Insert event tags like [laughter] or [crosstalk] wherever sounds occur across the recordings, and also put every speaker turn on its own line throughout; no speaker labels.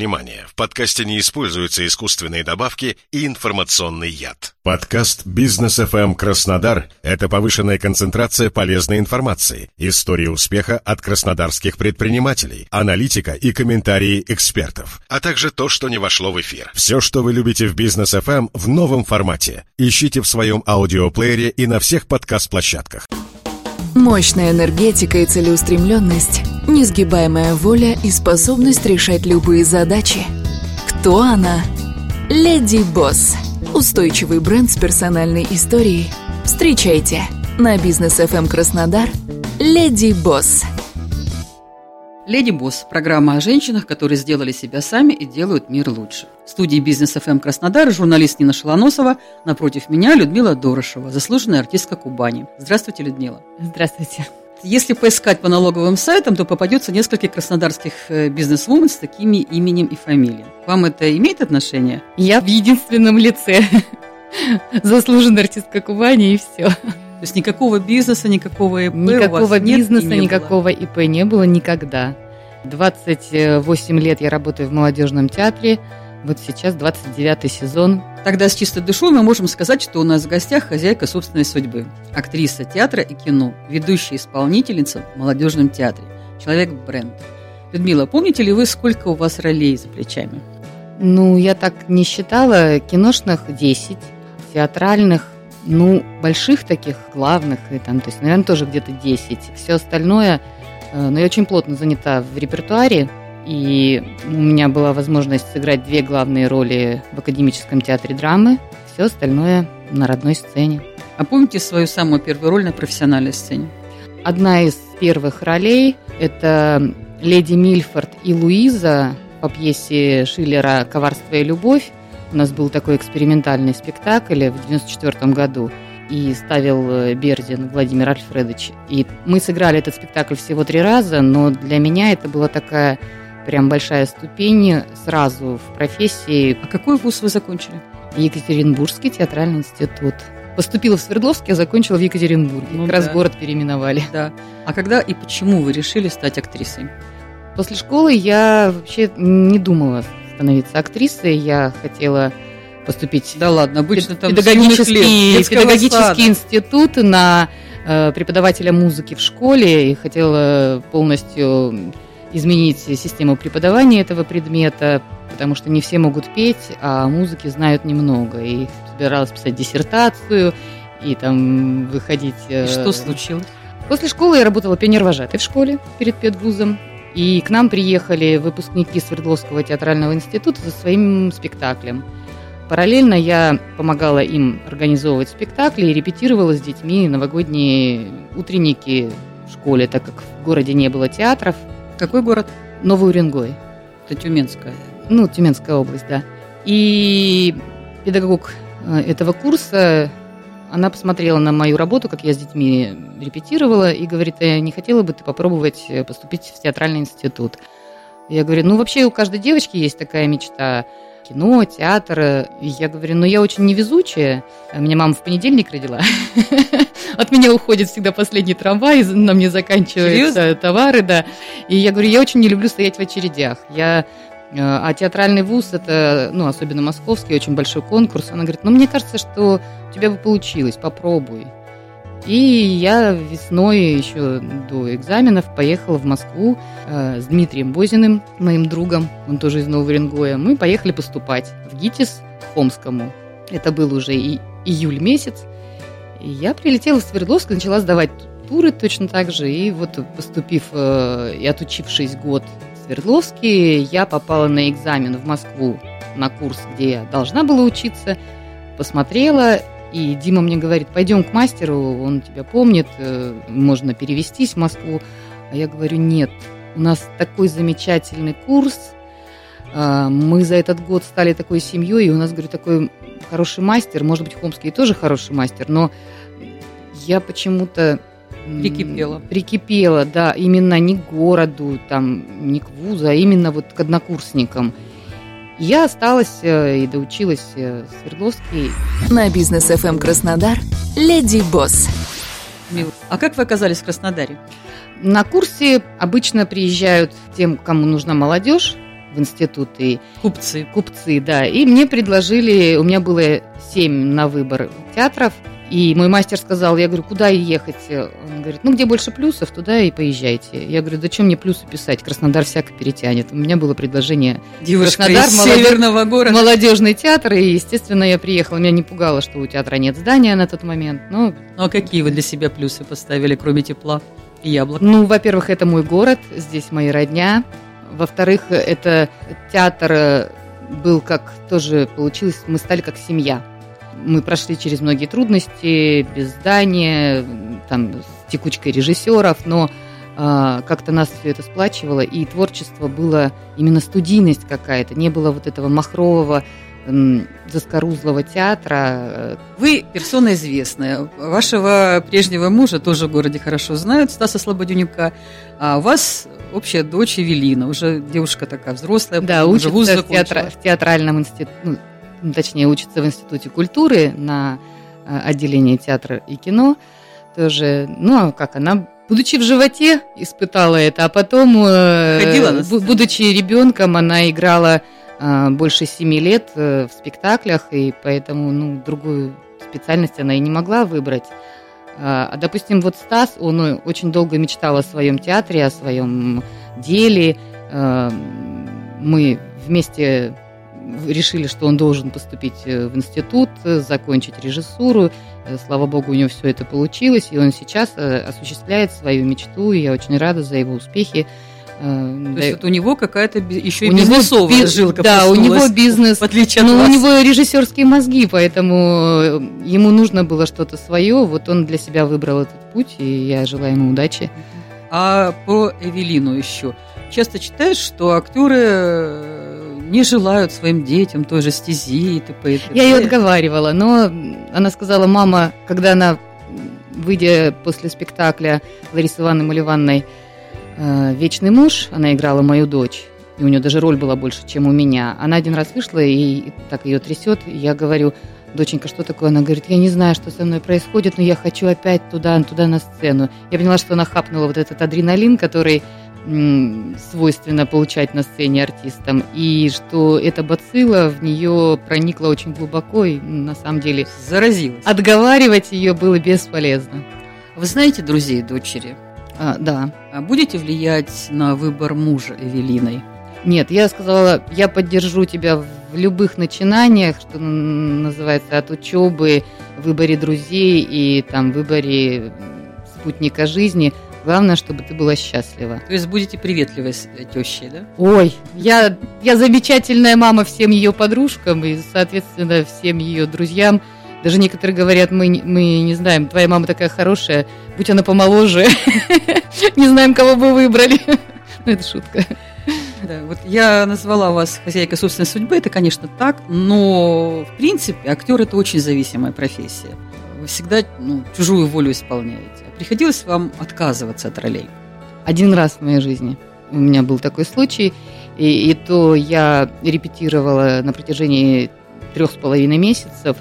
внимание, в подкасте не используются искусственные добавки и информационный яд. Подкаст «Бизнес FM Краснодар» — это повышенная концентрация полезной информации, истории успеха от краснодарских предпринимателей, аналитика и комментарии экспертов, а также то, что не вошло в эфир. Все, что вы любите в «Бизнес FM» в новом формате. Ищите в своем аудиоплеере и на всех подкаст-площадках.
Мощная энергетика и целеустремленность, несгибаемая воля и способность решать любые задачи. Кто она? Леди Босс. Устойчивый бренд с персональной историей. Встречайте на бизнес FM Краснодар. Леди Босс.
Леди Босс – программа о женщинах, которые сделали себя сами и делают мир лучше. В студии Бизнес ФМ Краснодар журналист Нина Шалоносова, напротив меня Людмила Дорошева, заслуженная артистка Кубани. Здравствуйте, Людмила.
Здравствуйте.
Если поискать по налоговым сайтам, то попадется несколько краснодарских э, бизнес-вумен с такими именем и фамилией. Вам это имеет отношение?
Я в единственном лице. [laughs] Заслуженная артистка Кубани и все.
То есть никакого бизнеса, никакого ИП
Никакого
у вас
бизнеса,
нет не
никакого ИП не было никогда. 28 лет я работаю в молодежном театре. Вот сейчас 29 сезон.
Тогда с чистой душой мы можем сказать, что у нас в гостях хозяйка собственной судьбы. Актриса театра и кино, ведущая исполнительница в молодежном театре. Человек-бренд. Людмила, помните ли вы, сколько у вас ролей за плечами?
Ну, я так не считала. Киношных 10, театральных, ну, больших таких, главных, и там, то есть, наверное, тоже где-то 10. Все остальное, э, ну, я очень плотно занята в репертуаре, и у меня была возможность сыграть две главные роли в Академическом театре драмы, все остальное на родной сцене.
А помните свою самую первую роль на профессиональной сцене?
Одна из первых ролей – это леди Мильфорд и Луиза по пьесе Шиллера «Коварство и любовь». У нас был такой экспериментальный спектакль в 1994 году, и ставил э, Бердин Владимир Альфредович. И мы сыграли этот спектакль всего три раза, но для меня это была такая прям большая ступень сразу в профессии.
А какой вуз вы закончили?
Екатеринбургский театральный институт. Поступила в Свердловск, а закончила в Екатеринбурге.
Ну
как раз
да.
город переименовали.
Да. А когда и почему вы решили стать актрисой?
После школы я вообще не думала становиться актрисой. Я хотела поступить
Да ладно, обычно там
педагогический,
лет,
педагогический
сада.
институт на э, преподавателя музыки в школе и хотела полностью изменить систему преподавания этого предмета, потому что не все могут петь, а музыки знают немного. И собиралась писать диссертацию и там выходить... э,
И что случилось?
После школы я работала пионер-вожатой в школе перед педвузом. И к нам приехали выпускники Свердловского театрального института со своим спектаклем. Параллельно я помогала им организовывать спектакли и репетировала с детьми новогодние утренники в школе, так как в городе не было театров.
Какой город?
Новый Уренгой,
Это Тюменская.
ну, Тюменская область, да. И педагог э, этого курса, она посмотрела на мою работу, как я с детьми репетировала, и говорит, «Э, не хотела бы ты попробовать э, поступить в театральный институт? Я говорю, ну, вообще у каждой девочки есть такая мечта кино, театр. И я говорю, ну, я очень невезучая. Меня мама в понедельник родила. [laughs] От меня уходит всегда последний трамвай, на мне заканчиваются товары, да. И я говорю, я очень не люблю стоять в очередях. Я э, а театральный вуз это, ну, особенно московский, очень большой конкурс. Она говорит, ну, мне кажется, что у тебя бы получилось, попробуй. И я весной, еще до экзаменов, поехала в Москву э, с Дмитрием Бозиным, моим другом, он тоже из Нового Уренгоя. Мы поехали поступать в ГИТИС Хомскому. Это был уже и июль месяц. И я прилетела в Свердловск, начала сдавать туры точно так же. И вот поступив э, и отучившись год в Свердловске, я попала на экзамен в Москву на курс, где я должна была учиться. Посмотрела, и Дима мне говорит, пойдем к мастеру, он тебя помнит, э, можно перевестись в Москву. А я говорю, нет, у нас такой замечательный курс, а, мы за этот год стали такой семьей, и у нас, говорю, такой хороший мастер, может быть, Хомский тоже хороший мастер, но я почему-то
Прикипела.
Прикипела, да, именно не к городу, там, не к вузу, а именно вот к однокурсникам. Я осталась э, и доучилась э, в Свердловске.
На бизнес FM Краснодар. Леди Босс.
Мила, А как вы оказались в Краснодаре?
На курсе обычно приезжают тем, кому нужна молодежь, в институт и
Купцы.
купцы, да. И мне предложили, у меня было семь на выбор театров, и мой мастер сказал, я говорю, куда ехать? Он говорит, ну где больше плюсов, туда и поезжайте. Я говорю, зачем мне плюсы писать? Краснодар всяко перетянет. У меня было предложение
Девушка
Краснодар,
из
молодежь-
северного города.
молодежный театр, и, естественно, я приехала. Меня не пугало, что у театра нет здания на тот момент. Но,
Ну а какие вы для себя плюсы поставили, кроме тепла и яблок?
ну, во-первых, это мой город, здесь мои родня. Во-вторых, это театр э, был как тоже получилось, мы стали как семья. Мы прошли через многие трудности, без здания, там, с текучкой режиссеров, но а, как-то нас все это сплачивало, и творчество было именно студийность какая-то, не было вот этого махрового, заскорузлого театра.
Вы персона известная. Вашего прежнего мужа тоже в городе хорошо знают, Стаса Слободенюка. А у вас общая дочь Эвелина, уже девушка такая взрослая.
Да, учится в, театра- в театральном институте, ну, точнее, учится в Институте культуры на э, отделении театра и кино. Тоже, ну, а как она, будучи в животе, испытала это, а потом, э,
Ходила на
бу-
сцену?
будучи ребенком, она играла э, больше семи лет в спектаклях, и поэтому, ну, другую специальность она и не могла выбрать. А, а, допустим, вот Стас, он очень долго мечтал о своем театре, о своем деле. Мы вместе решили, что он должен поступить э, в институт, э, закончить режиссуру. Э, Слава богу, у него все это получилось, и он сейчас осуществляет свою мечту, и я очень рада за его успехи.
То
да,
есть вот у него какая-то еще и
у него
бизнесовая
би-
жилка
Да, у него бизнес.
в отличие от
Ну, у
вас.
него режиссерские мозги, поэтому ему нужно было что-то свое. Вот он для себя выбрал этот путь, и я желаю ему удачи.
А про Эвелину еще. Часто читаешь, что актеры не желают своим детям той же стези и т.п. и т.п.
Я ее отговаривала, но она сказала, мама, когда она, выйдя после спектакля Ларисы Ивановны Маливанной э, «Вечный муж», она играла мою дочь, и у нее даже роль была больше, чем у меня. Она один раз вышла, и так ее трясет, и я говорю, доченька, что такое? Она говорит, я не знаю, что со мной происходит, но я хочу опять туда, туда на сцену. Я поняла, что она хапнула вот этот адреналин, который свойственно получать на сцене артистам, и что эта бацилла в нее проникла очень глубоко, и на самом деле
Заразилась.
отговаривать ее было бесполезно.
Вы знаете друзей дочери?
А, да.
А будете влиять на выбор мужа Эвелиной?
Нет, я сказала, я поддержу тебя в любых начинаниях, что называется, от учебы, выборе друзей и там выборе спутника жизни. Главное, чтобы ты была счастлива.
То есть будете приветливой с тещей, да?
Ой, я, я замечательная мама всем ее подружкам и, соответственно, всем ее друзьям. Даже некоторые говорят, мы, мы не знаем, твоя мама такая хорошая, будь она помоложе, [laughs] не знаем, кого бы выбрали. [laughs] Ну, это шутка.
Да, вот я назвала вас хозяйкой собственной судьбы, это, конечно, так, но, в принципе, актер – это очень зависимая профессия. Вы всегда ну, чужую волю исполняете. Приходилось вам отказываться от ролей?
Один раз в моей жизни у меня был такой случай, и, и то я репетировала на протяжении трех с половиной месяцев,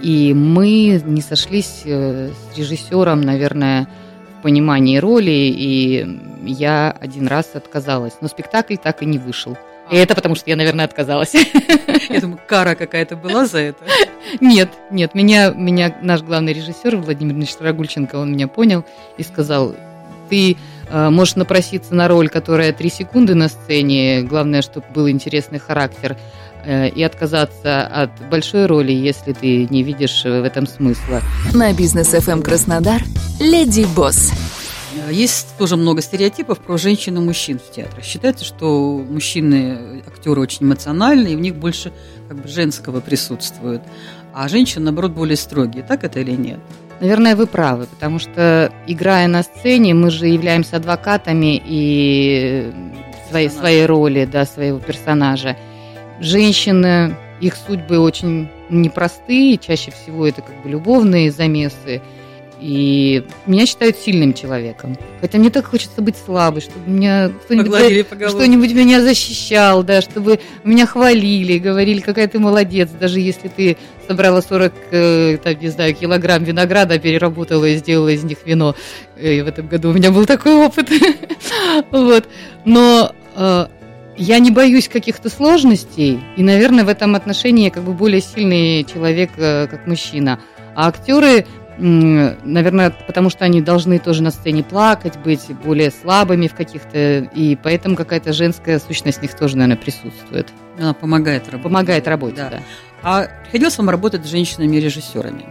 и мы не сошлись э, с режиссером, наверное, в понимании роли, и я один раз отказалась. Но спектакль так и не вышел. И это потому, что я, наверное, отказалась. [laughs]
Я думаю, кара какая-то была за это.
Нет, нет, меня, меня наш главный режиссер Владимир Ильич Рагульченко, он меня понял и сказал, ты э, можешь напроситься на роль, которая три секунды на сцене, главное, чтобы был интересный характер, э, и отказаться от большой роли, если ты не видишь в этом смысла.
На бизнес FM Краснодар Леди Босс.
А Есть тоже много стереотипов про женщин и мужчин в театрах. Считается, что мужчины, актеры очень эмоциональные, и в них больше как бы женского присутствует. А женщины, наоборот, более строгие. Так это или нет?
Наверное, вы правы, потому что, играя на сцене, мы же являемся адвокатами и своей,
Персонажа.
своей роли, да, своего персонажа. Женщины, их судьбы очень непростые, чаще всего это как бы любовные замесы. И меня считают сильным человеком. Хотя мне так хочется быть слабой, чтобы меня кто-нибудь что-нибудь меня защищал, да, чтобы меня хвалили, говорили, какая ты молодец, даже если ты собрала 40, э, там, не знаю, килограмм винограда, переработала и сделала из них вино. И в этом году у меня был такой опыт. [laughs] Вот. Но э, Я не боюсь каких-то сложностей, и, наверное, в этом отношении я как бы более сильный человек, э, как мужчина. А актеры, наверное, потому что они должны тоже на сцене плакать, быть более слабыми в каких-то, и поэтому какая-то женская сущность в них тоже, наверное, присутствует.
Она помогает работать.
Помогает работать,
да.
да.
А приходилось вам работать с женщинами-режиссерами?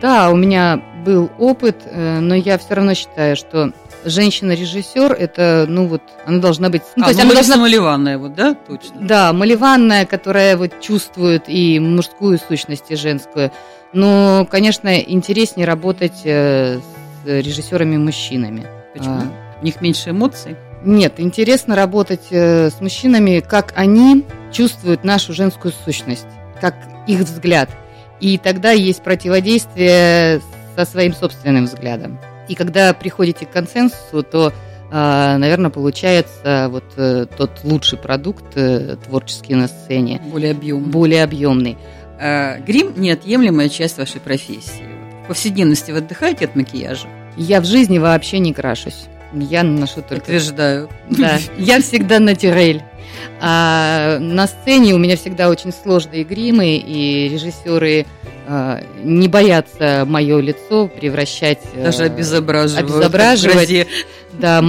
Да, у меня был опыт, э, но я все равно считаю, что женщина-режиссер, это, ну вот, она должна быть... Ну,
а,
то есть
ну,
она должна...
Маливанная, вот, да, точно?
Да, маливанная, которая вот чувствует и мужскую сущность, и женскую. Но, конечно, интереснее работать э, с режиссерами-мужчинами.
Почему? А... У них меньше эмоций?
Нет, интересно работать э, с мужчинами, как они чувствуют нашу женскую сущность, как их взгляд. И тогда есть противодействие со своим собственным взглядом. И когда приходите к консенсусу, то, а, наверное, получается вот э, тот лучший продукт э, творческий на сцене.
Более объемный.
Более объемный.
А, грим – неотъемлемая часть вашей профессии. В повседневности вы отдыхаете от макияжа?
Я в жизни вообще не крашусь. Я наношу только...
Утверждаю.
Да, [laughs] я всегда натюрель. А на сцене у меня всегда очень сложные гримы, и режиссеры а, не боятся мое лицо превращать...
Даже обезображивать.
Обезображивать. Да,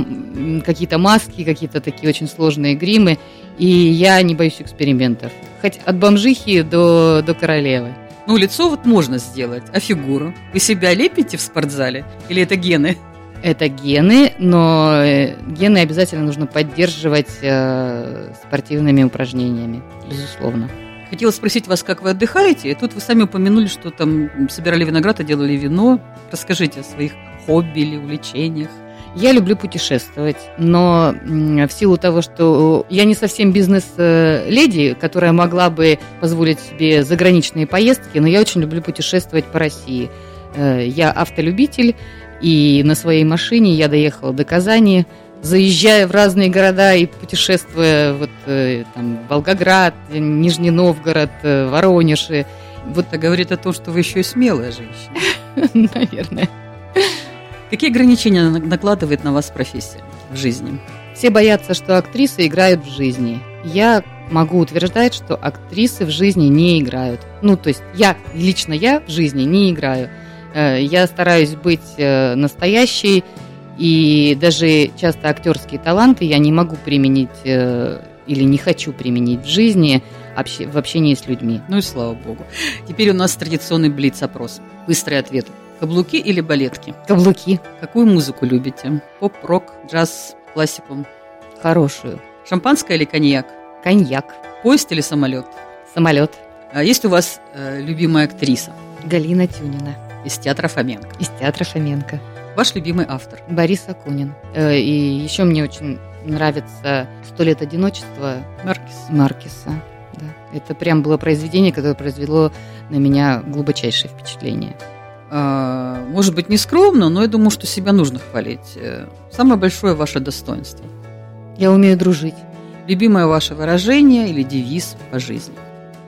какие-то маски, какие-то такие очень сложные гримы. И я не боюсь экспериментов. Хоть от бомжихи до, до королевы.
Ну, лицо вот можно сделать, а фигуру? Вы себя лепите в спортзале? Или это гены?
Это гены, но э, гены обязательно нужно поддерживать э, спортивными упражнениями, безусловно.
Хотела спросить вас, как вы отдыхаете, тут вы сами упомянули, что там собирали виноград и делали вино. Расскажите о своих хобби или увлечениях.
Я люблю путешествовать, но в силу того, что я не совсем бизнес-леди, которая могла бы позволить себе заграничные поездки, но я очень люблю путешествовать по России. Э, я автолюбитель, и на своей машине я доехала до Казани, заезжая в разные города и путешествуя вот э, там Волгоград, Нижний Новгород, э, Воронеж.
Вот это говорит о том, что вы еще и смелая женщина. [laughs]
Наверное.
Какие ограничения накладывает на вас профессия в жизни?
Все боятся, что актрисы играют в жизни. Я могу утверждать, что актрисы в жизни не играют. Ну, то есть я, лично я в жизни не играю. Э, я стараюсь быть настоящей, и даже часто актерские таланты я не могу применить э, или не хочу применить в жизни в общении с людьми.
Ну и слава богу. Теперь у нас традиционный блиц-опрос. Быстрый ответ. Каблуки или балетки?
Каблуки.
Какую музыку любите? Поп, рок, джаз, классику?
Хорошую.
Шампанское или коньяк?
Коньяк.
Поезд или самолет?
Самолет.
А есть у вас э, любимая актриса?
Галина Тюнина.
Из театра Фоменко.
Из театра Фоменко.
Ваш любимый автор?
Борис Акунин. Э, и еще мне очень нравится «Сто лет одиночества»
Маркис.
Маркиса. Да. Это прям было произведение, которое произвело на меня глубочайшее впечатление.
А, может быть, не скромно, но я думаю, что себя нужно хвалить. Э, самое большое ваше достоинство?
Я умею дружить.
Любимое ваше выражение или девиз по жизни?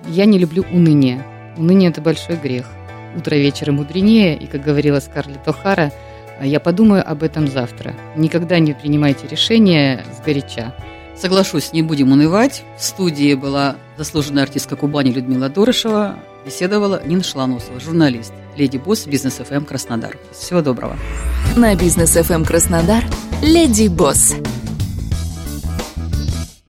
Я не люблю уныние. Уныние – это большой грех. Утро вечера мудренее, и, как говорила Скарлетт О'Хара – я подумаю об этом завтра. Никогда не принимайте решения сгоряча.
Соглашусь, не будем унывать. В студии была заслуженная артистка Кубани Людмила Дорошева. Беседовала Нина Шланосова, журналист, леди босс Бизнес ФМ Краснодар. Всего доброго.
На Бизнес ФМ Краснодар леди босс.